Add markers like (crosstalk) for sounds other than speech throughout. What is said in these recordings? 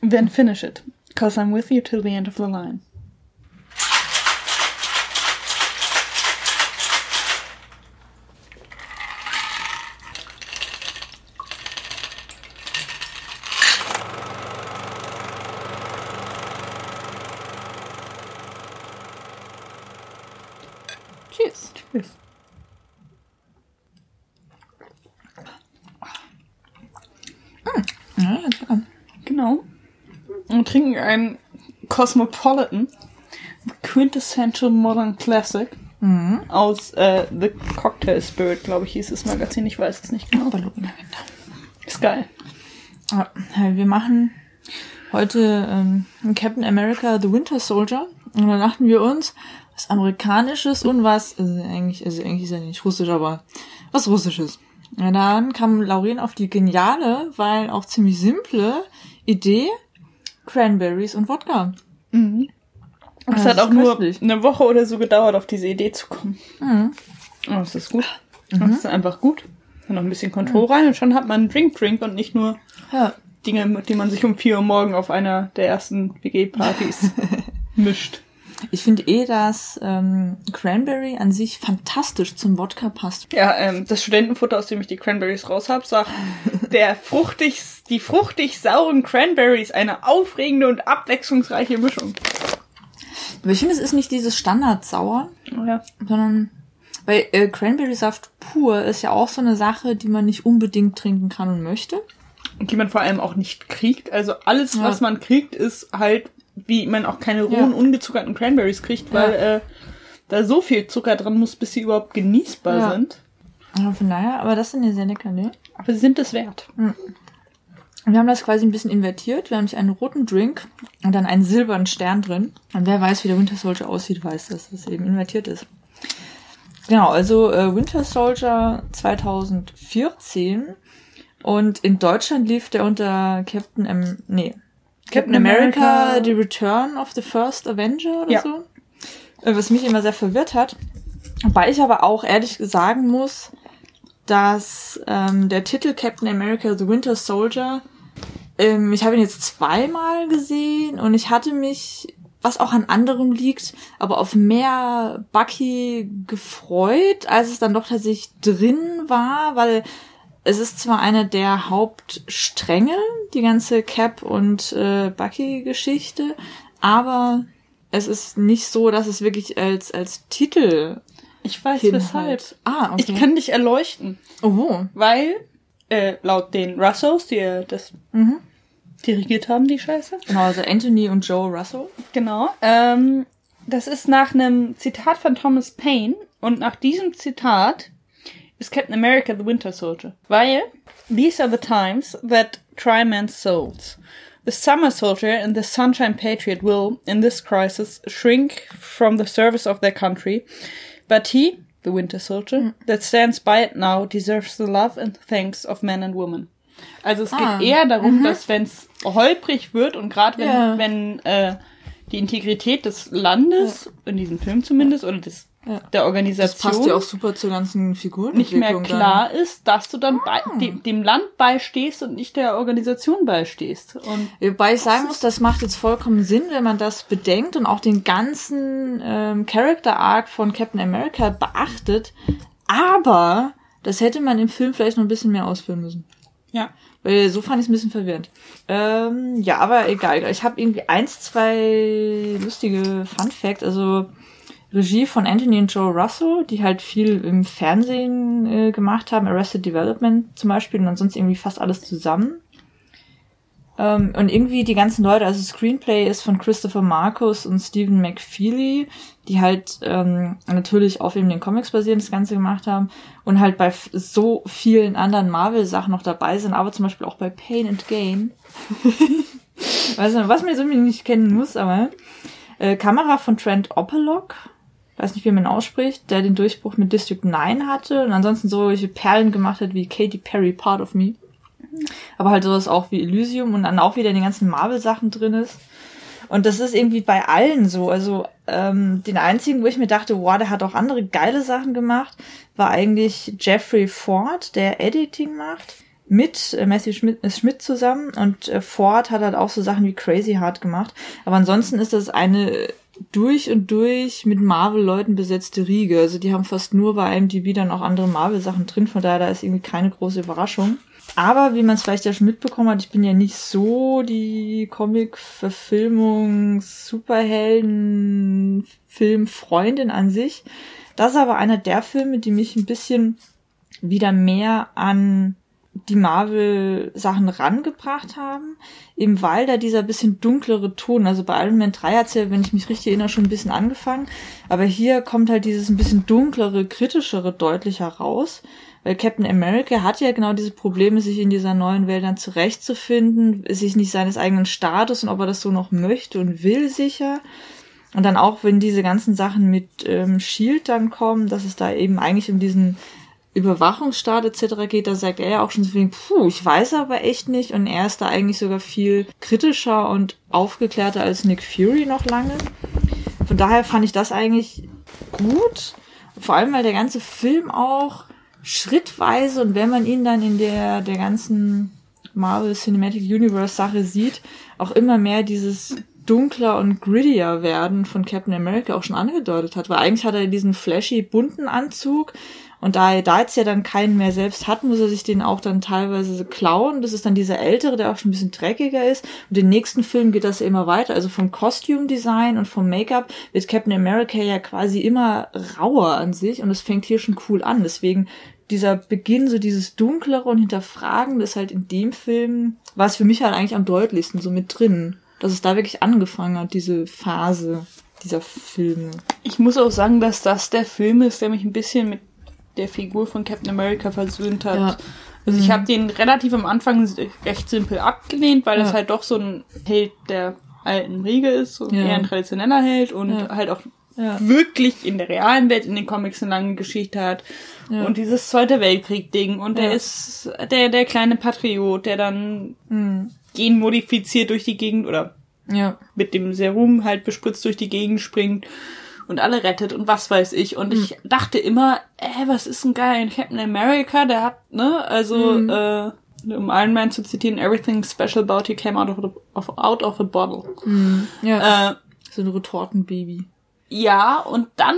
Then finish it, cause I'm with you till the end of the line. Und einen Cosmopolitan Quintessential Modern Classic aus äh, The Cocktail Spirit, glaube ich, hieß das Magazin. Ich weiß es nicht genau. Ballerina Ist geil. Ja, wir machen heute ähm, Captain America The Winter Soldier. Und da dachten wir uns, was Amerikanisches und was, also eigentlich, also eigentlich ist ja nicht Russisch, aber was Russisches. Ja, dann kam Lauren auf die geniale, weil auch ziemlich simple Idee, Cranberries und Wodka. Es das hat ist auch nur köstlich. eine Woche oder so gedauert, auf diese Idee zu kommen. Mhm. Oh, das ist gut. Das ist einfach gut. Dann noch ein bisschen Kontroll rein und schon hat man einen Drink-Drink und nicht nur Ja. Dinge, mit denen man sich um 4 Uhr morgen auf einer der ersten WG-Partys (laughs) mischt. Ich finde eh, dass ähm, Cranberry an sich fantastisch zum Wodka passt. Ja, ähm, das Studentenfutter, aus dem ich die Cranberries raus habe, sagt, (laughs) der fruchtig, die fruchtig sauren Cranberries, eine aufregende und abwechslungsreiche Mischung. Aber ich finde, es ist nicht dieses Standard-Sauer, Oh ja. sondern weil äh, Cranberry-Saft pur ist ja auch so eine Sache, die man nicht unbedingt trinken kann und möchte. Und die man vor allem auch nicht kriegt. Also alles, Ja. was man kriegt, ist halt, wie man auch keine rohen, Ja. ungezuckerten Cranberries kriegt, weil äh, da so viel Zucker dran muss, bis sie überhaupt genießbar Ja. sind. Ja, von daher, aber das sind ja sehr lecker, ne? Aber sie sind es wert. Und wir haben das quasi ein bisschen invertiert. Wir haben nicht einen roten Drink und dann einen silbernen Stern drin. Und wer weiß, wie der Winter Soldier aussieht, weiß, dass das eben invertiert ist. Genau, also äh, Winter Soldier 2014. Und in Deutschland lief der unter Captain M nee, Captain America, America. The Return of the First Avenger oder Ja. so. Äh, Was mich immer sehr verwirrt hat. Wobei ich aber auch ehrlich sagen muss, dass ähm, der Titel Captain America The Winter Soldier, ähm, ich habe ihn jetzt zweimal gesehen und ich hatte mich, was auch an anderem liegt, aber auf mehr Bucky gefreut, als es dann doch tatsächlich drin war, weil es ist zwar eine der Hauptstränge, die ganze Cap und äh, Bucky-Geschichte, aber es ist nicht so, dass es wirklich als, als Titel Ich weiß Hinhalt. weshalb. Ah, okay. Ich kann dich erleuchten. Oh. Weil, äh, laut den Russos, die äh, das Mhm. dirigiert haben, die Scheiße. Genau, also Anthony und Joe Russell. Genau. Ähm, das ist nach einem Zitat von Thomas Paine und nach diesem Zitat ist Captain America the Winter Soldier. Weil these are the times that try men's souls. The summer soldier and the sunshine patriot will, in this crisis, shrink from the service of their country. But he, the winter soldier, that stands by it now, deserves the love and thanks of men and women. Also es Ah, geht eher darum, dass wenn es holprig wird und gerade wenn, Ja. wenn äh, die Integrität des Landes, in diesem Film zumindest, oder des, Ja. der Das Organisation passt ja auch super zur ganzen Figuren. nicht mehr klar ist, dass du dann bei, dem, dem Land beistehst und nicht der Organisation beistehst. Und Wobei ich sagen muss, das macht jetzt vollkommen Sinn, wenn man das bedenkt und auch den ganzen ähm, Character Arc von Captain America beachtet. Aber das hätte man im Film vielleicht noch ein bisschen mehr ausführen müssen. ja. Weil so fand ich es ein bisschen verwirrend. Ähm, ja, aber egal. Ich habe irgendwie eins, zwei lustige Fun Facts. Also Regie von Anthony und Joe Russo, die halt viel im Fernsehen äh, gemacht haben. Arrested Development zum Beispiel und ansonsten irgendwie fast alles zusammen. Ähm, und irgendwie die ganzen Leute, also Screenplay ist von Christopher Marcus und Stephen McFeely, die halt ähm, natürlich auf eben den Comics basierend das Ganze gemacht haben und halt bei so vielen anderen Marvel-Sachen noch dabei sind, aber zum Beispiel auch bei Pain and Gain. (laughs) nicht, was man irgendwie nicht kennen muss, aber äh, Kamera von Trent Opelok, weiß nicht, wie man ausspricht, der den Durchbruch mit District 9 hatte und ansonsten solche Perlen gemacht hat wie Katy Perry, Part of Me. Aber halt sowas auch wie Elysium und dann auch wieder in den ganzen Marvel-Sachen drin ist. Und das ist irgendwie bei allen so. Also ähm, den einzigen, wo ich mir dachte, wow, der hat auch andere geile Sachen gemacht, war eigentlich Jeffrey Ford, der Editing macht. mit äh, Matthew Schmidt, äh, Schmidt zusammen und äh, Ford hat halt auch so Sachen wie Crazy Heart gemacht. Aber ansonsten ist das eine durch und durch mit Marvel-Leuten besetzte Riege. Also die haben fast nur bei IMDb dann auch andere Marvel-Sachen drin, von daher da ist irgendwie keine große Überraschung. Aber wie man es vielleicht ja schon mitbekommen hat, ich bin ja nicht so die Comic-Verfilmung, Superhelden-Film-Freundin an sich. Das ist aber einer der Filme, die mich ein bisschen wieder mehr an die Marvel-Sachen rangebracht haben, eben weil da dieser bisschen dunklere Ton, also bei Iron Man 3 hat's ja, wenn ich mich richtig erinnere, schon ein bisschen angefangen, aber hier kommt halt dieses ein bisschen dunklere, kritischere deutlicher raus, weil Captain America hat ja genau diese Probleme, sich in dieser neuen Welt dann zurechtzufinden, sich nicht seines eigenen Status und ob er das so noch möchte und will sicher. Und dann auch, wenn diese ganzen Sachen mit ähm, Shield dann kommen, dass es da eben eigentlich um diesen Überwachungsstaat etc. geht, da sagt er ja auch schon so viel, puh, ich weiß aber echt nicht. Und er ist da eigentlich sogar viel kritischer und aufgeklärter als Nick Fury noch lange. Von daher fand ich das eigentlich gut. Vor allem, weil der ganze Film auch schrittweise und wenn man ihn dann in der, der ganzen Marvel Cinematic Universe Sache sieht, auch immer mehr dieses dunkler und grittier werden von Captain America auch schon angedeutet hat, weil eigentlich hat er diesen flashy bunten Anzug und da er da jetzt ja dann keinen mehr selbst hat, muss er sich den auch dann teilweise klauen. Das ist dann dieser ältere, der auch schon ein bisschen dreckiger ist. Und den nächsten Film geht das ja immer weiter. Also vom Costume Design und vom Make-up wird Captain America ja quasi immer rauer an sich und es fängt hier schon cool an. Deswegen dieser Beginn, so dieses Dunklere und Hinterfragen, ist halt in dem Film, war es für mich halt eigentlich am deutlichsten so mit drin. Dass es da wirklich angefangen hat, diese Phase dieser Filme. Ich muss auch sagen, dass das der Film ist, der mich ein bisschen mit der Figur von Captain America versöhnt hat. Ja. Also mhm. ich habe den relativ am Anfang recht simpel abgelehnt, weil ja. es halt doch so ein Held der alten Riege ist, so ja. eher ein traditioneller Held und ja. halt auch wirklich in der realen Welt in den Comics eine lange Geschichte hat. Und dieses Zweite Weltkrieg-Ding und der ist der, der kleine Patriot, der dann mhm. genmodifiziert durch die Gegend oder mit dem Serum halt bespritzt durch die Gegend springt und alle rettet und was weiß ich. Und mhm. ich dachte immer, ey, was ist ein geil Captain America, der hat, ne, also, mhm. äh, um Iron Man zu zitieren, everything special about he came out of, of, out of a bottle. Mhm. Ja. Äh, so ein Retortenbaby. Ja, und dann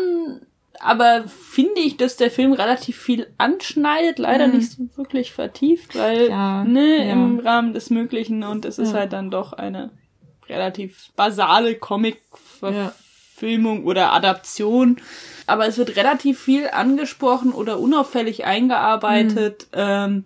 aber finde ich, dass der Film relativ viel anschneidet, leider mhm. nicht so wirklich vertieft, weil ja, ne, ja. im Rahmen des Möglichen und es ist halt dann doch eine relativ basale Comic ja. Verfilmung oder Adaption. Aber es wird relativ viel angesprochen oder unauffällig eingearbeitet, mhm. ähm,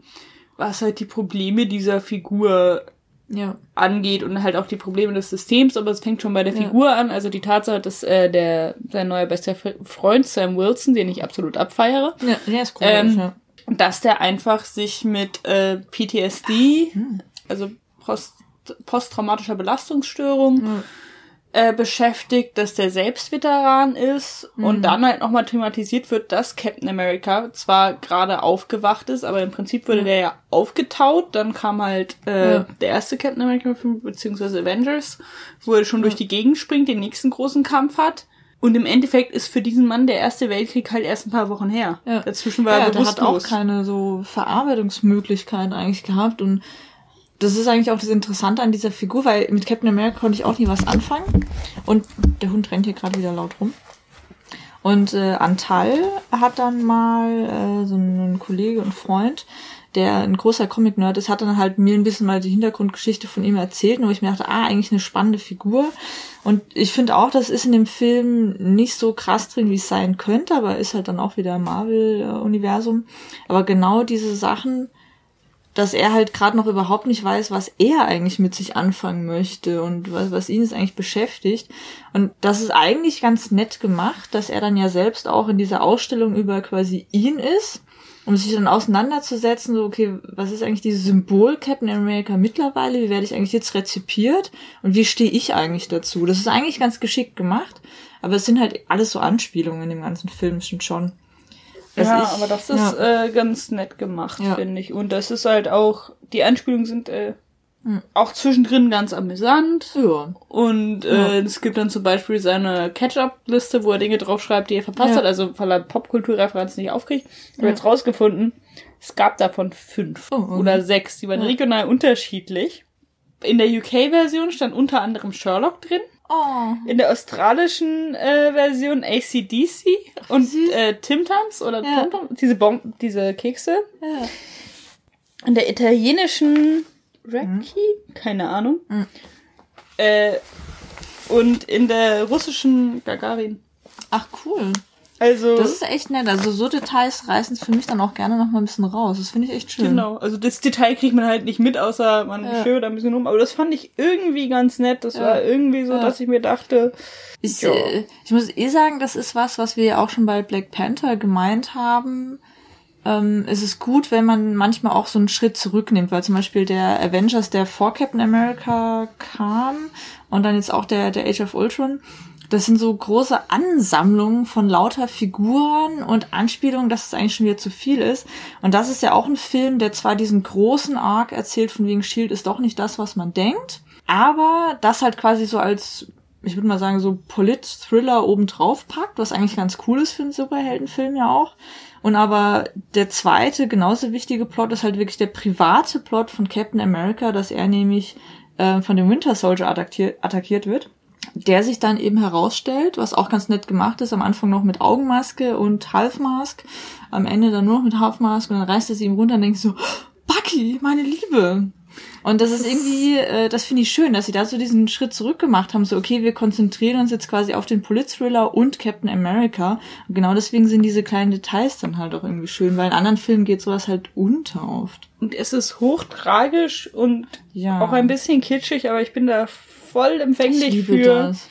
was halt die Probleme dieser Figur ja. angeht und halt auch die Probleme des Systems, aber es fängt schon bei der ja. Figur an. Also die Tatsache, dass äh, der sein neuer bester Freund Sam Wilson, den ich absolut abfeiere, ja, der ist cool, ähm, ja. dass der einfach sich mit äh, PTSD, hm. also Post posttraumatischer Belastungsstörung, hm äh, beschäftigt, dass der selbst Veteran ist mhm. und dann halt nochmal thematisiert wird, dass Captain America zwar gerade aufgewacht ist, aber im Prinzip wurde mhm. der ja aufgetaut. Dann kam halt äh, ja. der erste Captain America-Film, beziehungsweise Avengers, wo er schon ja. durch die Gegend springt, den nächsten großen Kampf hat. Und im Endeffekt ist für diesen Mann der Erste Weltkrieg halt erst ein paar Wochen her. Ja. Dazwischen war ja, er bewusstlos. Der hat auch keine so Verarbeitungsmöglichkeiten eigentlich gehabt und das ist eigentlich auch das Interessante an dieser Figur, weil mit Captain America konnte ich auch nie was anfangen. Und der Hund rennt hier gerade wieder laut rum. Und äh, Antal hat dann mal äh, so einen Kollege und Freund, der ein großer Comic-Nerd ist, hat dann halt mir ein bisschen mal die Hintergrundgeschichte von ihm erzählt, wo ich mir dachte, ah, eigentlich eine spannende Figur. Und ich finde auch, das ist in dem Film nicht so krass drin, wie es sein könnte, aber ist halt dann auch wieder Marvel-Universum. Aber genau diese Sachen, dass er halt gerade noch überhaupt nicht weiß, was er eigentlich mit sich anfangen möchte und was, was ihn es eigentlich beschäftigt. Und das ist eigentlich ganz nett gemacht, dass er dann ja selbst auch in dieser Ausstellung über quasi ihn ist, um sich dann auseinanderzusetzen, so, okay, was ist eigentlich dieses Symbol Captain America mittlerweile? Wie werde ich eigentlich jetzt rezipiert? Und wie stehe ich eigentlich dazu? Das ist eigentlich ganz geschickt gemacht, aber es sind halt alles so Anspielungen in dem ganzen Film, schon. Also ja, ich, aber das ist ja. äh, ganz nett gemacht, ja. finde ich. Und das ist halt auch, die Anspielungen sind äh, hm. auch zwischendrin ganz amüsant. Ja. Und äh, es gibt dann zum Beispiel seine Catch-up-Liste, wo er Dinge draufschreibt, die er verpasst hat, also weil er Popkulturreferenzen nicht aufkriegt. Ich habe jetzt rausgefunden, Es gab davon fünf Oh, okay. oder sechs. Die waren regional unterschiedlich. In der UK-Version stand unter anderem Sherlock drin. Oh. In der australischen äh, Version ACDC und süß. äh, Tim Tams oder Ja. Tom Tom, diese, Bon diese Kekse. Ja. In der italienischen Raki, keine Ahnung. Mhm. Äh, und in der russischen Gagarin. Ach, cool. Also, Das ist echt nett. Also so Details reißen es für mich dann auch gerne noch mal ein bisschen raus. Das finde ich echt schön. genau. Also das Detail kriegt man halt nicht mit, außer man Ja. stöbert ein bisschen rum. Aber das fand ich irgendwie ganz nett. Das Ja. war irgendwie so, Ja. dass ich mir dachte, Ich, äh, ich muss eh sagen, das ist was, was wir ja auch schon bei Black Panther gemeint haben. Ähm, es ist gut, wenn man manchmal auch so einen Schritt zurücknimmt, weil zum Beispiel der Avengers, der vor Captain America kam und dann jetzt auch der, der Age of Ultron, das sind so große Ansammlungen von lauter Figuren und Anspielungen, dass es eigentlich schon wieder zu viel ist. Und das ist ja auch ein Film, der zwar diesen großen Arc erzählt, von wegen Shield ist doch nicht das, was man denkt, aber das halt quasi so als ich würde mal sagen, so Polit-Thriller obendrauf packt, was eigentlich ganz cool ist für einen Superheldenfilm ja auch. Und aber der zweite, genauso wichtige Plot ist halt wirklich der private Plot von Captain America, dass er nämlich äh, von dem Winter Soldier attackiert, attackiert wird. Der sich dann eben herausstellt, was auch ganz nett gemacht ist, am Anfang noch mit Augenmaske und Halfmask, am Ende dann nur noch mit Halfmask und dann reißt er sie ihm runter und denkt so, Bucky, meine Liebe. Und das ist irgendwie, äh, das finde ich schön, dass sie da so diesen Schritt zurück gemacht haben. So, okay, wir konzentrieren uns jetzt quasi auf den Polit-Thriller und Captain America. Und genau deswegen sind diese kleinen Details dann halt auch irgendwie schön, weil in anderen Filmen geht sowas halt unter oft. Und es ist hochtragisch und Ja. auch ein bisschen kitschig, aber ich bin da voll Ich empfänglich liebe für. das.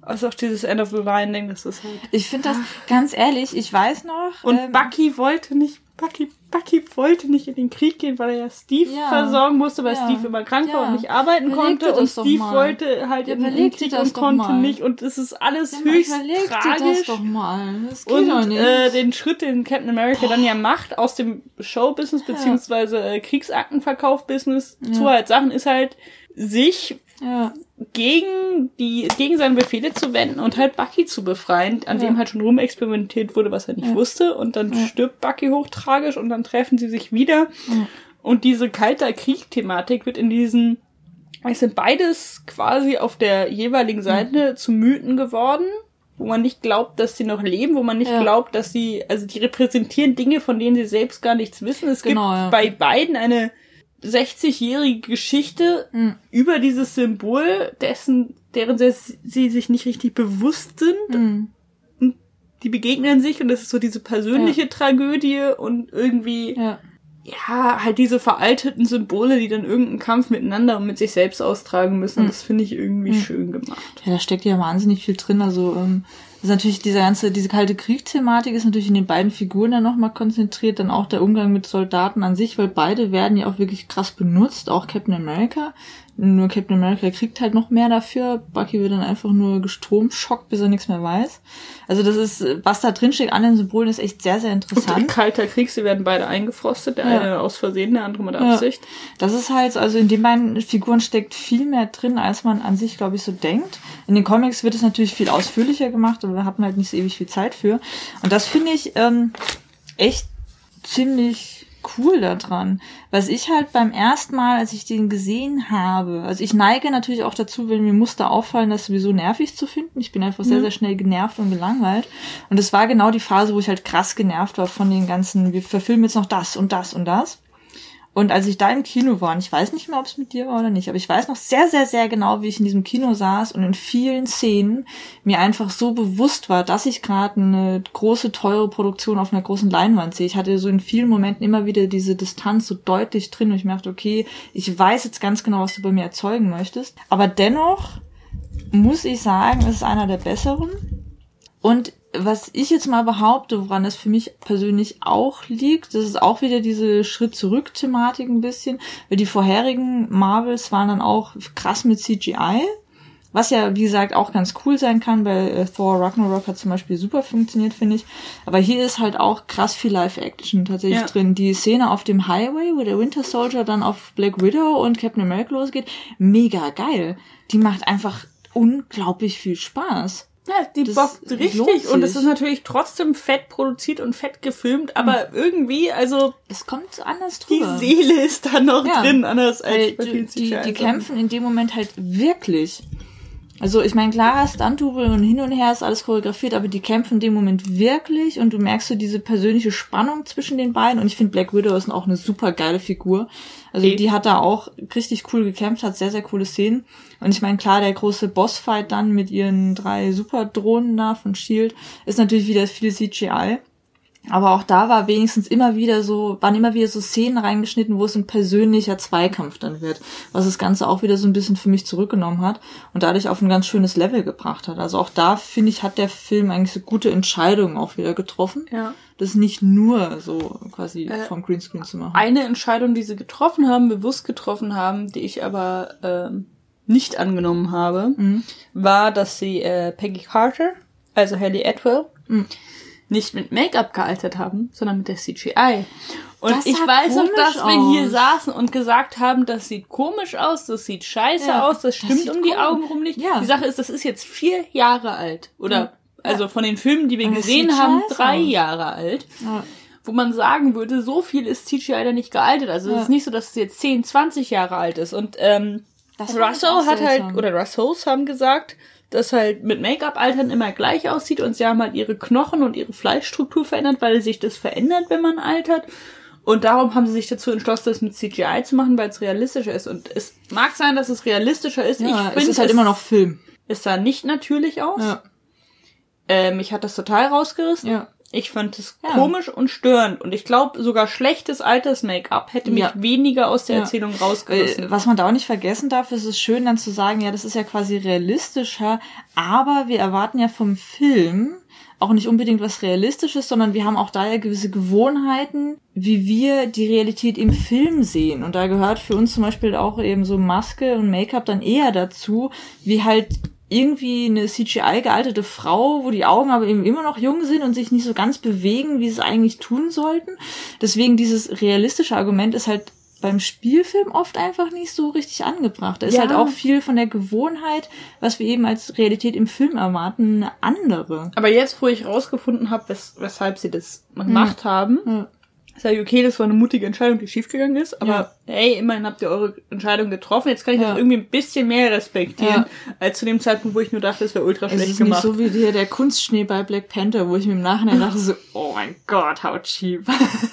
Also auch dieses End of the Line Ding, das ist halt. Ich finde das, ganz ehrlich, ich weiß noch. Und ähm, Bucky wollte nicht, Bucky, Bucky wollte nicht in den Krieg gehen, weil er ja Steve Ja. versorgen musste, weil Ja. Steve immer krank war und nicht arbeiten Überleg dir konnte. Und Steve wollte halt in den Krieg das und konnte nicht. Und es ist alles ja, höchst dir das tragisch. doch mal. Das geht doch Und nicht. äh, den Schritt, den Captain America dann ja macht aus dem Show-Business beziehungsweise äh, Kriegsaktenverkauf-Business zu halt Sachen, ist halt sich ja. Gegen die gegen seine Befehle zu wenden und halt Bucky zu befreien, an Ja. dem halt schon rumexperimentiert wurde, was er nicht Ja. wusste und dann Ja. stirbt Bucky hochtragisch und dann treffen sie sich wieder und diese kalter Krieg-Thematik wird in diesen es sind beides quasi auf der jeweiligen Seite zu Mythen geworden, wo man nicht glaubt, dass sie noch leben, wo man nicht glaubt, dass sie, also die repräsentieren Dinge, von denen sie selbst gar nichts wissen. Es Genau, gibt bei beiden eine 60-jährige Geschichte Mhm. über dieses Symbol, dessen, deren sie, sich nicht richtig bewusst sind. Mhm. Die begegnen sich und das ist so diese persönliche Tragödie und irgendwie, Ja. ja, halt diese veralteten Symbole, die dann irgendeinen Kampf miteinander und mit sich selbst austragen müssen. Und Mhm. das finde ich irgendwie Mhm. schön gemacht. Ja, da steckt ja wahnsinnig viel drin. Also ähm, das ist natürlich diese ganze, diese kalte Krieg-Thematik ist natürlich in den beiden Figuren dann nochmal konzentriert. Dann auch der Umgang mit Soldaten an sich, weil beide werden ja auch wirklich krass benutzt. Auch Captain America. Nur Captain America kriegt halt noch mehr dafür. Bucky wird dann einfach nur gestromschockt, bis er nichts mehr weiß. Also das ist, was da drin steckt an den Symbolen, ist echt sehr, sehr Und interessant. kalter Krieg, sie werden beide eingefrostet, der Ja. eine aus Versehen, der andere mit Ja. Absicht. Das ist halt, also in den beiden Figuren steckt viel mehr drin, als man an sich, glaube ich, so denkt. In den Comics wird es natürlich viel ausführlicher gemacht, aber wir hatten halt nicht so ewig viel Zeit für. Und das finde ich ähm, echt ziemlich cool daran. Was ich halt beim ersten Mal, als ich den gesehen habe, also ich neige natürlich auch dazu, wenn mir Muster auffallen, das sowieso nervig zu finden. Ich bin einfach sehr, sehr schnell genervt und gelangweilt. Und es war genau die Phase, wo ich halt krass genervt war von den ganzen, wir verfilmen jetzt noch das und das und das. Und als ich da im Kino war, und ich weiß nicht mehr, ob es mit dir war oder nicht, aber ich weiß noch sehr, sehr, sehr genau, wie ich in diesem Kino saß und in vielen Szenen mir einfach so bewusst war, dass ich gerade eine große, teure Produktion auf einer großen Leinwand sehe. Ich hatte so in vielen Momenten immer wieder diese Distanz so deutlich drin und ich merkte, okay, ich weiß jetzt ganz genau, was du bei mir erzeugen möchtest. Aber dennoch muss ich sagen, es ist einer der besseren. Und was ich jetzt mal behaupte, woran das für mich persönlich auch liegt, das ist auch wieder diese Schritt-Zurück-Thematik ein bisschen, weil die vorherigen Marvels waren dann auch krass mit CGI, was ja, wie gesagt, auch ganz cool sein kann, weil äh, Thor Ragnarok hat zum Beispiel super funktioniert, finde ich. Aber hier ist halt auch krass viel Live-Action tatsächlich Ja. drin. Die Szene auf dem Highway, wo der Winter Soldier dann auf Black Widow und Captain America losgeht, mega geil. Die macht einfach unglaublich viel Spaß. Ja, die Das bockt richtig und es ist natürlich trotzdem fett produziert und fett gefilmt, aber irgendwie, also Es kommt anders die drüber. Seele ist da noch Ja. drin, anders als bei die, die, die kämpfen in dem Moment halt wirklich. Also ich meine, klar, Stunt-Double und hin und her ist alles choreografiert, aber die kämpfen in dem Moment wirklich und du merkst so diese persönliche Spannung zwischen den beiden und ich finde Black Widow ist auch eine super geile Figur. Also Okay. die hat da auch richtig cool gekämpft, hat sehr, sehr coole Szenen. Und ich meine, klar, der große Bossfight dann mit ihren drei Superdrohnen da von S.H.I.E.L.D. ist natürlich wieder viel CGI. Aber auch da war wenigstens immer wieder so, waren immer wieder so Szenen reingeschnitten, wo es ein persönlicher Zweikampf dann wird, was das Ganze auch wieder so ein bisschen für mich zurückgenommen hat und dadurch auf ein ganz schönes Level gebracht hat. Also auch da, finde ich, hat der Film eigentlich so gute Entscheidungen auch wieder getroffen. Ja. Das nicht nur so quasi Äh, vom Greenscreen zu machen. Eine Entscheidung, die sie getroffen haben, bewusst getroffen haben, die ich aber ähm, nicht angenommen habe, Mhm. war, dass sie äh, Peggy Carter, also Haley Atwell, Mhm. Nicht mit Make-up gealtert haben, sondern mit der CGI. Und Das ich weiß noch, komisch dass wir hier aus. saßen und gesagt haben, das sieht komisch aus, das sieht scheiße Ja, aus, das das stimmt sieht um die Augen rum nicht. Ja. Die Sache ist, das ist jetzt vier Jahre alt. Oder Ja. also von den Filmen, die wir gesehen haben, drei aus. Jahre alt wo man sagen würde, so viel ist CGI da nicht gealtert. Also es ist nicht so, dass es jetzt 10, 20 Jahre alt ist. Und ähm, Das Russell auch hat halt, oder Russells haben gesagt, dass halt mit Make-up-Altern immer gleich aussieht und sie haben halt ihre Knochen und ihre Fleischstruktur verändert, weil sich das verändert, wenn man altert. Und darum haben sie sich dazu entschlossen, das mit CGI zu machen, weil es realistischer ist. Und es mag sein, dass es realistischer ist. Ja, ich es finde, ist halt immer noch Film. Es sah nicht natürlich aus. Ja. Äh, mich hat das total rausgerissen. Ja. Ich fand es Ja. komisch und störend. Und ich glaube, sogar schlechtes Alters-Make-up hätte mich Ja. weniger aus der Ja. Erzählung rausgerissen. was man da auch nicht vergessen darf, ist es schön dann zu sagen, ja, das ist ja quasi realistischer, aber wir erwarten ja vom Film auch nicht unbedingt was Realistisches, sondern wir haben auch da ja gewisse Gewohnheiten, wie wir die Realität im Film sehen. Und da gehört für uns zum Beispiel auch eben so Maske und Make-up dann eher dazu, wie halt irgendwie eine CGI gealterte Frau, wo die Augen aber eben immer noch jung sind und sich nicht so ganz bewegen, wie sie es eigentlich tun sollten. Deswegen dieses realistische Argument ist halt beim Spielfilm oft einfach nicht so richtig angebracht. Da ist Ja. halt auch viel von der Gewohnheit, was wir eben als Realität im Film erwarten, eine andere. Aber jetzt, wo ich rausgefunden habe, wes weshalb sie das gemacht haben, Ja. Sage ich, okay, das war eine mutige Entscheidung, die schiefgegangen ist. Aber Ja. hey, immerhin habt ihr eure Entscheidung getroffen. Jetzt kann ich Ja. das irgendwie ein bisschen mehr respektieren, Ja. als zu dem Zeitpunkt, wo ich nur dachte, es wäre ultra Es schlecht ist gemacht. nicht so wie der, der Kunstschnee bei Black Panther, wo ich mir im Nachhinein dachte so, oh mein Gott, how cheap.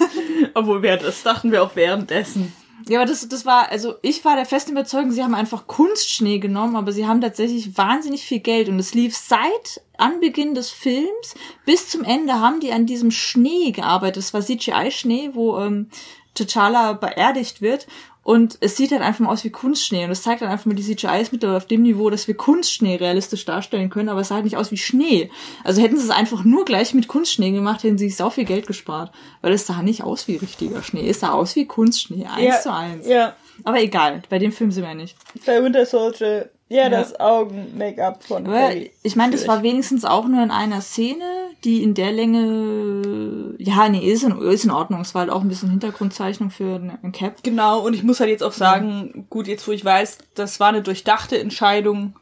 (laughs) Obwohl wir das dachten wir auch währenddessen. Ja, aber das, das war, also ich war der festen Überzeugung, sie haben einfach Kunstschnee genommen, aber sie haben tatsächlich wahnsinnig viel Geld und es lief seit Anbeginn des Films bis zum Ende haben die an diesem Schnee gearbeitet. Das war CGI-Schnee, wo ähm, T'Challa beerdigt wird und es sieht halt einfach mal aus wie Kunstschnee und es zeigt dann einfach mal, die CGI ist mittlerweile auf dem Niveau, dass wir Kunstschnee realistisch darstellen können, aber es sah halt nicht aus wie Schnee. Also hätten sie es einfach nur gleich mit Kunstschnee gemacht, hätten sie sich sau viel Geld gespart, weil es sah nicht aus wie richtiger Schnee, es sah aus wie Kunstschnee, eins ja, zu eins. Ja, Aber egal, bei dem Film sind wir nicht. bei Winter Soldier, ja, das Augen-Make-up von Aber Peggy. ich meine, das war wenigstens auch nur in einer Szene, die in der Länge, ja, nee, ist in, ist in Ordnung. Es war halt auch ein bisschen Hintergrundzeichnung für ein Cap. Genau, und ich muss halt jetzt auch sagen, gut, jetzt wo ich weiß, das war eine durchdachte Entscheidung,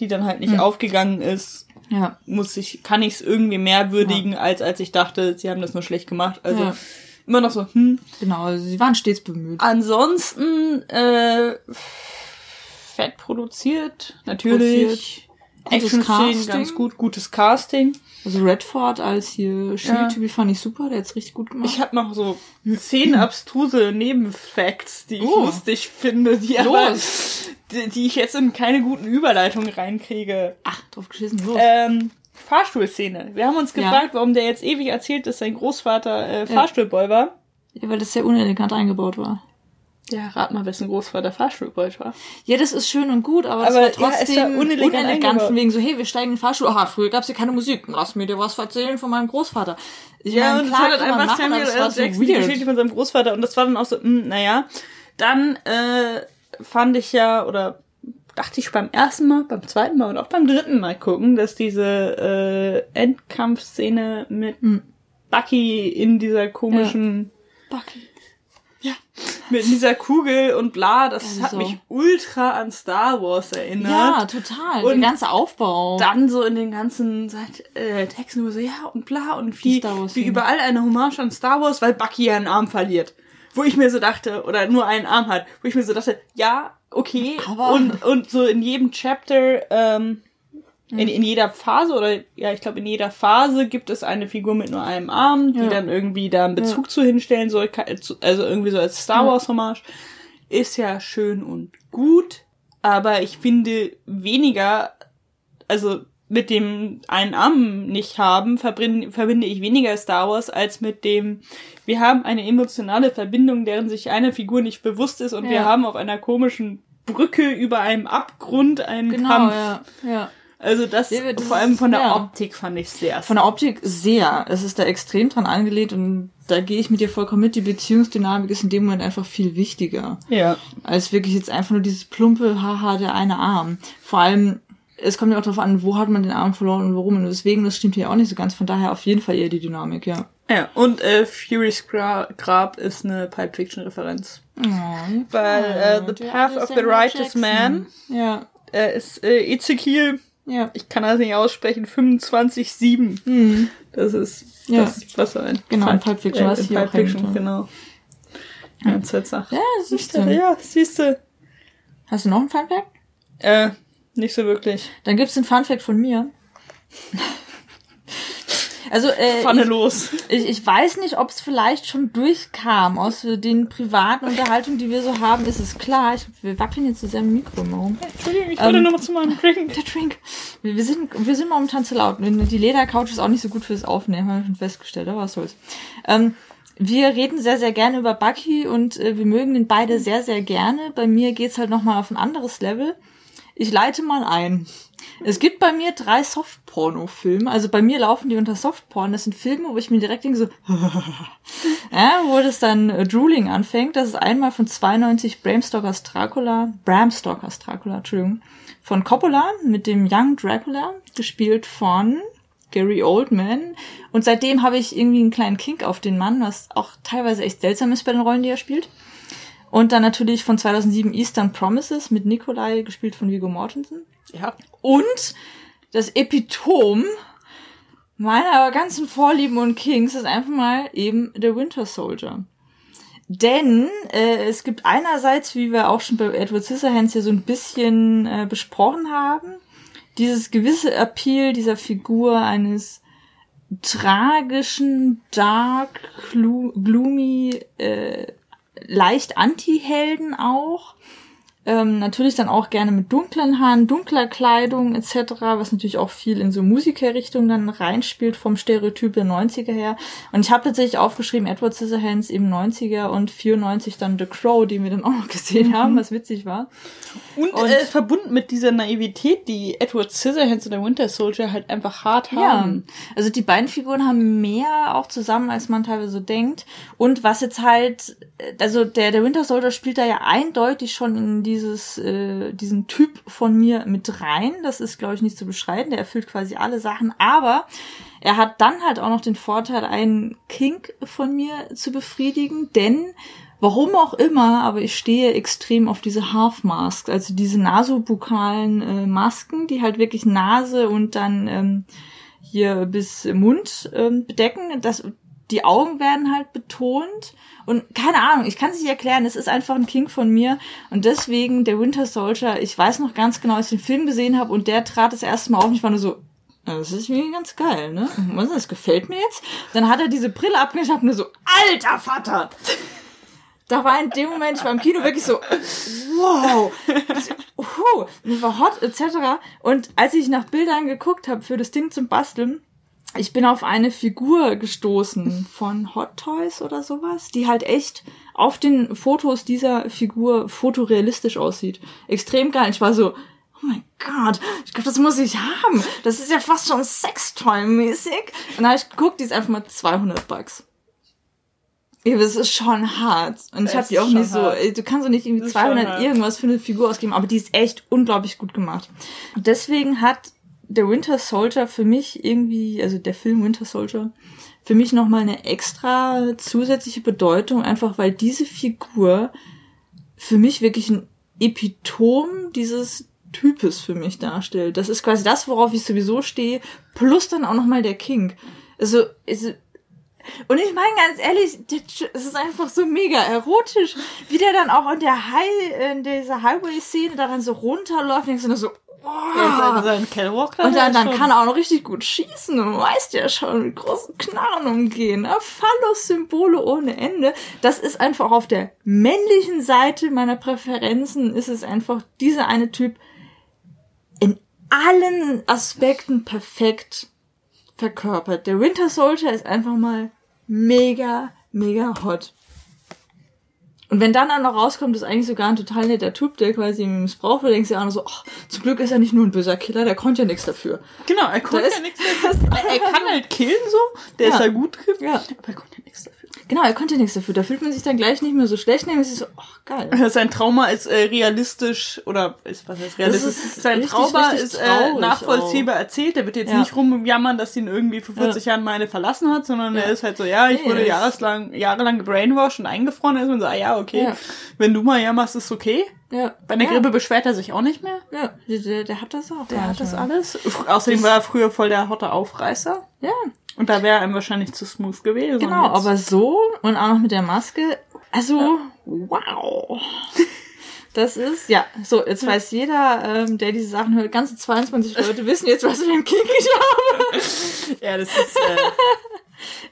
die dann halt nicht Hm. aufgegangen ist, Ja. muss ich, kann ich es irgendwie mehr würdigen, als als ich dachte, sie haben das nur schlecht gemacht. Also Ja. immer noch so, hm. Genau, also sie waren stets bemüht. Ansonsten, äh, fett produziert, natürlich. Gutes Action-Szenen Casting. ganz gut, gutes Casting. Also Redford als hier Ja. Shield-Typ fand ich super, der hat's richtig gut gemacht. Ich habe noch so zehn abstruse Nebenfacts, die ich Oh. lustig finde, die aber, die, die ich jetzt in keine guten Überleitungen reinkriege. Ach, drauf geschissen, los. Ähm, Fahrstuhlszene. Wir haben uns Ja. gefragt, warum der jetzt ewig erzählt, dass sein Großvater äh, Fahrstuhlboy war. ja, weil das sehr unelegant eingebaut war. Ja, rat mal, wessen Großvater Fahrstuhlboy war. Ja, das ist schön und gut, aber, Aber, das war ja, es trotzdem war unelegant unelegant, von wegen so, hey, wir steigen in den Fahrstuhl. Aha, früher gab's hier keine Musik. Lass mir dir was erzählen von meinem Großvater. Ich Ja, meine, und klar hat dann kann man einfach machen, Samuel aber das L. war so die. Geschichte von seinem Großvater. Und das war dann auch so, mh, naja. Dann äh, fand ich ja, oder dachte ich beim ersten Mal, beim zweiten Mal und auch beim dritten Mal gucken, dass diese äh, Endkampfszene mit Hm. Bucky in dieser komischen Bucky. Mit dieser Kugel und bla, das Also hat mich ultra an Star Wars erinnert. Ja, total. Und der ganze Aufbau. dann so in den ganzen äh, Texten nur so, ja und bla und wie, Star Wars wie überall eine Hommage an Star Wars, weil Bucky ja einen Arm verliert. Wo ich mir so dachte, oder nur einen Arm hat, wo ich mir so dachte, ja, okay. Aber- und, und so in jedem Chapter, ähm, in, in jeder Phase, oder ja, ich glaube, in jeder Phase gibt es eine Figur mit nur einem Arm, die Ja. dann irgendwie da einen Bezug zu hinstellen soll, also irgendwie so als Star Ja. Wars Hommage. Ist ja schön und gut, aber ich finde weniger also mit dem einen Arm nicht haben, verbinde, verbinde ich weniger Star Wars als mit dem, wir haben eine emotionale Verbindung, deren sich einer Figur nicht bewusst ist und wir Ja. haben auf einer komischen Brücke über einem Abgrund einen genau, Kampf. ja. ja. Also das, Ja, das vor allem von der ja. Optik fand ich sehr. Von der Optik sehr. Es ist da extrem dran angelegt und da gehe ich mit dir vollkommen mit. Die Beziehungsdynamik ist in dem Moment einfach viel wichtiger. ja. Als wirklich jetzt einfach nur dieses plumpe, haha, der eine Arm. Vor allem, es kommt ja auch darauf an, wo hat man den Arm verloren und warum. Und deswegen, das stimmt hier auch nicht so ganz. Von daher auf jeden Fall eher die Dynamik, ja. Ja, und äh, Fury's Gra Grab ist eine Pipe Fiction Referenz. Weil äh, The Path of the Righteous Jackson. Man Ja, äh, ist äh, Ezekiel ja. ich kann das nicht aussprechen, 25,7. Hm. Das ist Ja. das, was so ein Genau, in Pulp Fiction, was in hier Pulp Fiction, ja. genau. Ja, Tatsache. Ja, siehst Ja, du. ja, siehst du. Hast du noch einen Funfact? Äh, nicht so wirklich. Dann gibt's einen Funfact von mir. Also, äh, Pfanne los. Ich, ich weiß nicht, ob es vielleicht schon durchkam aus den privaten Unterhaltungen, die wir so haben. Ist es klar? Ich, wir wackeln jetzt zu seinem Mikro immer rum. Entschuldigung, ich wollte Ähm, nur mal zu meinem (laughs) Drink. Der Drink. Wir, wir, sind, wir sind momentan zu laut. Die Ledercouch ist auch nicht so gut fürs Aufnehmen, haben wir schon festgestellt. Aber was soll's. Ähm, wir reden sehr, sehr gerne über Bucky und äh, wir mögen den beide sehr, sehr gerne. Bei mir geht's halt nochmal auf ein anderes Level. Ich leite mal ein. Es gibt bei mir drei Softporno-Filme. Also bei mir laufen die unter Softporn. Das sind Filme, wo ich mir direkt denke so, (laughs) ja, wo das dann äh, Drooling anfängt. Das ist einmal von 92 Bram Stokers Dracula, Bram Stokers Dracula, Entschuldigung, von Coppola mit dem Young Dracula, gespielt von Gary Oldman. Und seitdem habe ich irgendwie einen kleinen Kink auf den Mann, was auch teilweise echt seltsam ist bei den Rollen, die er spielt. Und dann natürlich von 2007 Eastern Promises mit Nikolai, gespielt von Viggo Mortensen. Ja. Und das Epitom meiner ganzen Vorlieben und Kings ist einfach mal eben der Winter Soldier. Denn äh, es gibt einerseits, wie wir auch schon bei Edward Scissorhands hier so ein bisschen äh, besprochen haben, dieses gewisse Appeal dieser Figur eines tragischen, dark, glo gloomy, äh, leicht Anti-Helden auch. Ähm, natürlich dann auch gerne mit dunklen Haaren, dunkler Kleidung etc., was natürlich auch viel in so Musikerrichtung dann reinspielt vom Stereotyp der 90er her. Und ich habe tatsächlich aufgeschrieben, Edward Scissorhands eben 90er und 94 dann The Crow, die wir dann auch noch gesehen haben, was witzig war. Und, Und- äh, verbunden mit dieser Naivität, die Edward Scissorhands und der Winter Soldier halt einfach hart haben. also die beiden Figuren haben mehr auch zusammen, als man teilweise so denkt. Und was jetzt halt, äh, also der, der Winter Soldier spielt da ja eindeutig schon in dieses, äh, diesen Typ von mir mit rein. Das ist, glaube ich, nicht zu beschreiben. Der erfüllt quasi alle Sachen. Aber er hat dann halt auch noch den Vorteil, einen Kink von mir zu befriedigen, denn Warum auch immer, aber ich stehe extrem auf diese Half Masks, also diese nasobukalen äh, Masken, die halt wirklich Nase und dann ähm, hier bis Mund ähm, bedecken. Das, die Augen werden halt betont und keine Ahnung, ich kann es nicht erklären, es ist einfach ein King von mir und deswegen der Winter Soldier, ich weiß noch ganz genau, als ich den Film gesehen habe und der trat das erste Mal auf und ich war nur so, "Ja, das ist irgendwie ganz geil, ne? Was, das gefällt mir jetzt. Dann hat er diese Brille abgeschnappt und nur so, alter Vater! Da war in dem Moment, ich war im Kino wirklich so, wow, uh, mir war hot, etc. Und als ich nach Bildern geguckt habe für das Ding zum Basteln, ich bin auf eine Figur gestoßen von Hot Toys oder sowas, die halt echt auf den Fotos dieser Figur fotorealistisch aussieht. Extrem geil. Ich war so, oh mein Gott, ich glaube, das muss ich haben. Das ist ja fast schon Sextoy-mäßig. Und dann habe ich geguckt, die ist einfach mal 200 Bucks. Ja, das ist schon hart. Und ich habe die auch nicht so, hart. ey, du kannst doch nicht irgendwie Das ist schon 200 hart. irgendwas für eine Figur ausgeben, aber die ist echt unglaublich gut gemacht. Und deswegen hat der Winter Soldier für mich irgendwie, also der Film Winter Soldier, für mich nochmal eine extra zusätzliche Bedeutung, einfach weil diese Figur für mich wirklich ein Epitom dieses Types für mich darstellt. Das ist quasi das, worauf ich sowieso stehe, plus dann auch nochmal der King. Also, also und ich meine ganz ehrlich, es ist einfach so mega erotisch, wie der dann auch in der High, in dieser Highway-Szene da dann so runterläuft, denkst du so. Ja, sein Und dann, dann schon- kann er auch noch richtig gut schießen und weißt ja schon, mit großen Knarren umgehen. Ne? Phallus-Symbole ohne Ende. Das ist einfach auf der männlichen Seite meiner Präferenzen ist es einfach dieser eine Typ in allen Aspekten perfekt verkörpert. Der Winter Soldier ist einfach mal mega, mega hot. Und wenn dann auch noch rauskommt, ist eigentlich sogar ein total netter Typ, der quasi missbraucht wird, denkst du auch noch so, ach, zum Glück ist er nicht nur ein böser Killer, der konnte ja nichts dafür. Genau, er konnte ja nichts (laughs) dafür. Er kann halt killen so, der Ja. ist ja gut drin, Ja. aber er konnte ja nichts dafür. Genau, er konnte nichts dafür. Da fühlt man sich dann gleich nicht mehr so schlecht, nämlich ist so, ach, geil. (laughs) Sein Trauma ist äh, realistisch, oder ist, was heißt realistisch? ist Sein richtig, Trauma richtig ist äh, nachvollziehbar erzählt. Der wird jetzt Ja. nicht rumjammern, dass ihn irgendwie vor 40 Jahren meine verlassen hat, sondern er ist halt so, ja, ich Nee, wurde jahreslang, jahrelang gebrainwashed und eingefroren. ist und so, ah ja, okay, Ja. wenn du mal jammerst, ist okay. Ja. Bei der ja. Grippe beschwert er sich auch nicht mehr. Ja, der, der, hat das auch. Der hat das alles. Außerdem war er früher voll der hotte Aufreißer. Ja, Und da wäre er ihm wahrscheinlich zu smooth gewesen. genau, jetzt- aber so und auch noch mit der Maske. Also, wow. (laughs) Das ist, ja, so, jetzt weiß jeder, ähm, der diese Sachen hört, ganze 22 Leute (laughs) wissen jetzt, was für ein Kink ich habe. ja, das ist äh,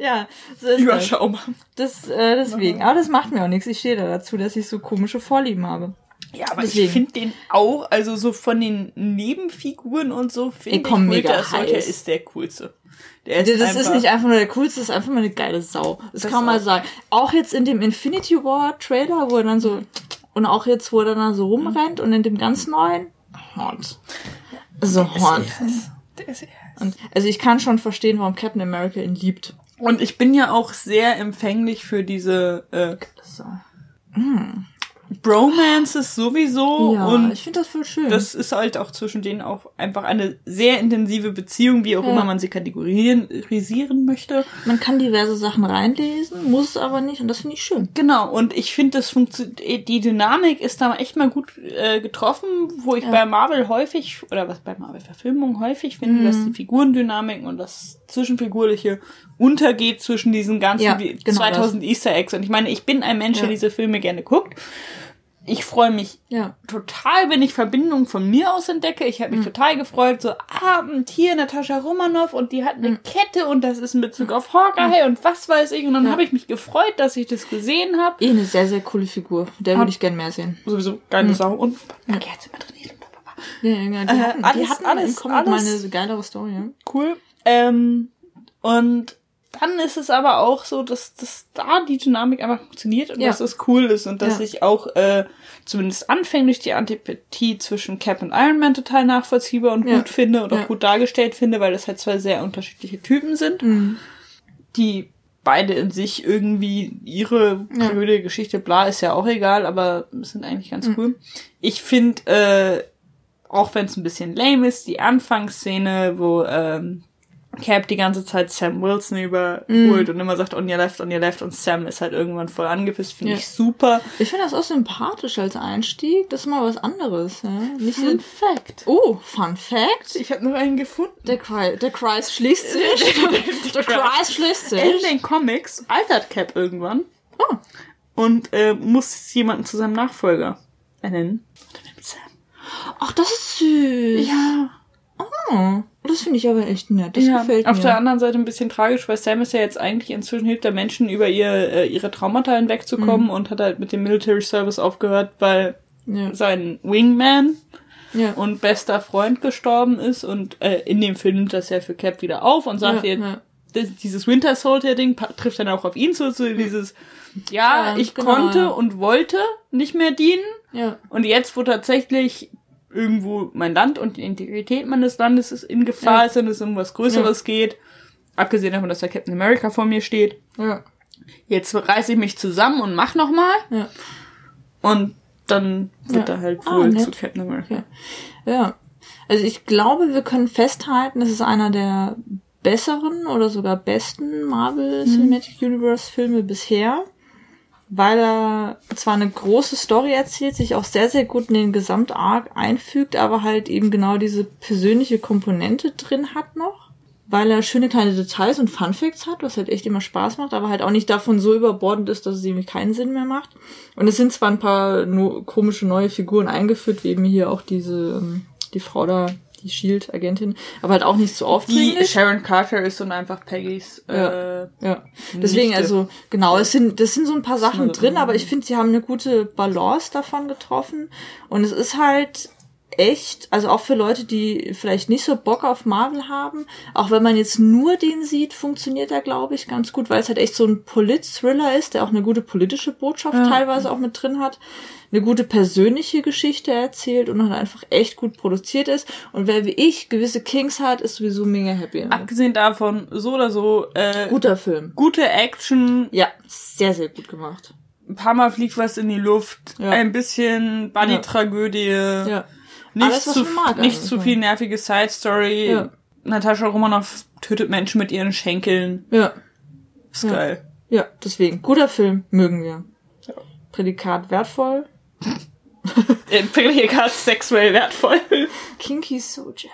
(laughs) Ja, so ist das. überschaubar. das äh, deswegen. Aber das macht mir auch nichts. Ich stehe da dazu, dass ich so komische Vorlieben habe. Ja, aber Deswegen. ich finde den auch, also so von den Nebenfiguren und so, finde ich, komm, mega Winter Soldier ist der coolste. Der Das ist, nicht einfach nur der coolste, das ist einfach mal eine geile Sau. Das, Das kann man auch. mal sagen. Auch jetzt in dem Infinity War Trailer, wo er dann so, und auch jetzt, wo er dann so rumrennt und in dem ganz neuen, hot. So hot. Der ist- Und, also ich kann schon verstehen, warum Captain America ihn liebt. Und ich bin ja auch sehr empfänglich für diese äh, So. Bromances sowieso Ja, und ich finde das voll schön. das ist halt auch zwischen denen auch einfach eine sehr intensive Beziehung, wie auch Ja. immer man sie kategorisieren möchte. man kann diverse Sachen reinlesen, muss es aber nicht und das finde ich schön. Genau, und ich finde, das funktioniert, die Dynamik ist da echt mal gut äh, getroffen, wo ich Ja. bei Marvel häufig, oder was bei Marvel-Verfilmungen häufig finde, Mhm. dass die Figurendynamik und das Zwischenfigurliche untergeht zwischen diesen ganzen Ja, genau 2000 Easter Eggs. Und ich meine, ich bin ein Mensch, der diese Filme gerne guckt. Ich freue mich Ja. total, wenn ich Verbindungen von mir aus entdecke. Ich habe mich Mhm. total gefreut, so, ah, und hier Natascha Romanoff und die hat eine Kette und das ist in Bezug auf Hawkeye und was weiß ich. Und dann Mhm. Ja. habe ich mich gefreut, dass ich das gesehen habe. Eh eine sehr, sehr coole Figur. Der würde ich gern mehr sehen. Sowieso geile Sau und Kerze mit trainiert und blablabla. Ja, ja, die Äh, hatten, die alles- hatten alles- Comic mal alles- eine geilere Story. Ja? Cool. Ähm, und dann ist es aber auch so, dass, dass da die Dynamik einfach funktioniert und Ja. dass es cool ist und dass Ja. ich auch äh, zumindest anfänglich die Antipathie zwischen Cap und Iron Man total nachvollziehbar und Ja. gut finde und auch gut dargestellt finde, weil das halt zwei sehr unterschiedliche Typen sind, Mhm. die beide in sich irgendwie ihre blöde Geschichte, bla, ist ja auch egal, aber sind eigentlich ganz Mhm. cool. Ich finde, äh, auch wenn es ein bisschen lame ist, die Anfangsszene, wo ähm, Cap die ganze Zeit Sam Wilson überholt und immer sagt on your left, on your left und Sam ist halt irgendwann voll angepisst, finde Ja. ich super. Ich finde das auch sympathisch als Einstieg. Das ist mal was anderes. Ja? Nicht so Fun Fact. oh, Fun Fact. Ich habe noch einen gefunden. Der, Kreis, der Kreis schließt sich. (laughs) der Kreis schließt In sich. den Comics altert Cap irgendwann Oh. und äh, muss jemanden zu seinem Nachfolger ernennen. Und er nimmt Sam. Ach, das ist süß. Ja. Oh, das finde ich aber echt nett. Das ja, gefällt auf mir. der anderen Seite ein bisschen tragisch, weil Sam ist ja jetzt eigentlich inzwischen hilft der Menschen über ihr äh, ihre Traumata hinwegzukommen und hat halt mit dem Military Service aufgehört, weil ja. sein Wingman Ja. und bester Freund gestorben ist und äh, in dem Film nimmt das ja für Cap wieder auf und sagt ja, ihr, dieses Winter Soldier Ding trifft dann auch auf ihn zu, so dieses ja, ich genau, konnte und wollte nicht mehr dienen ja. und jetzt, wo tatsächlich irgendwo mein Land und die Integrität meines Landes ist in Gefahr Ja. ist und es um was Größeres geht, abgesehen davon, dass der Captain America vor mir steht, Ja. jetzt reiße ich mich zusammen und mach nochmal Ja. und dann wird Ja. er halt Ah, wohl nett. zu Captain America. Ja. Ja. Also ich glaube, wir können festhalten, das ist einer der besseren oder sogar besten Marvel Cinematic Universe Filme bisher, weil er zwar eine große Story erzählt, sich auch sehr, sehr gut in den Gesamtarc einfügt, aber halt eben genau diese persönliche Komponente drin hat noch, weil er schöne kleine Details und Fun Facts hat, was halt echt immer Spaß macht, aber halt auch nicht davon so überbordend ist, dass es irgendwie keinen Sinn mehr macht. Und es sind zwar ein paar komische neue Figuren eingeführt, wie eben hier auch diese, ähm, die Frau da, die Shield-Agentin, aber halt auch nicht so Die aufdringlich. Sharon Carter ist und einfach Peggys. Äh, Ja. Deswegen, Nichte. also, genau, es sind, das sind so ein paar Sachen eine- drin, aber ich finde, sie haben eine gute Balance davon getroffen. Und es ist halt echt, also auch für Leute, die vielleicht nicht so Bock auf Marvel haben, auch wenn man jetzt nur den sieht, funktioniert er, glaube ich, ganz gut, weil es halt echt so ein Polit-Thriller ist, der auch eine gute politische Botschaft teilweise auch mit drin hat, eine gute persönliche Geschichte erzählt und halt einfach echt gut produziert ist. Und wer wie ich gewisse Kings hat, ist sowieso mega happy. damit. abgesehen davon, so oder so, äh, Guter Film. gute Action, Ja, sehr, sehr gut gemacht. ein paar Mal fliegt was in die Luft, Ja. ein bisschen Buddy-Tragödie, Ja. Nicht, Alles, was zu, mag nicht eigentlich, zu ja. viel nervige Side-Story. Ja. Natascha Romanoff tötet Menschen mit ihren Schenkeln. Ja. Ist Ja. geil. Ja, deswegen. Guter Film, mögen wir. Prädikat wertvoll. Äh, Prädikat sexuell wertvoll. Kinky Soldier.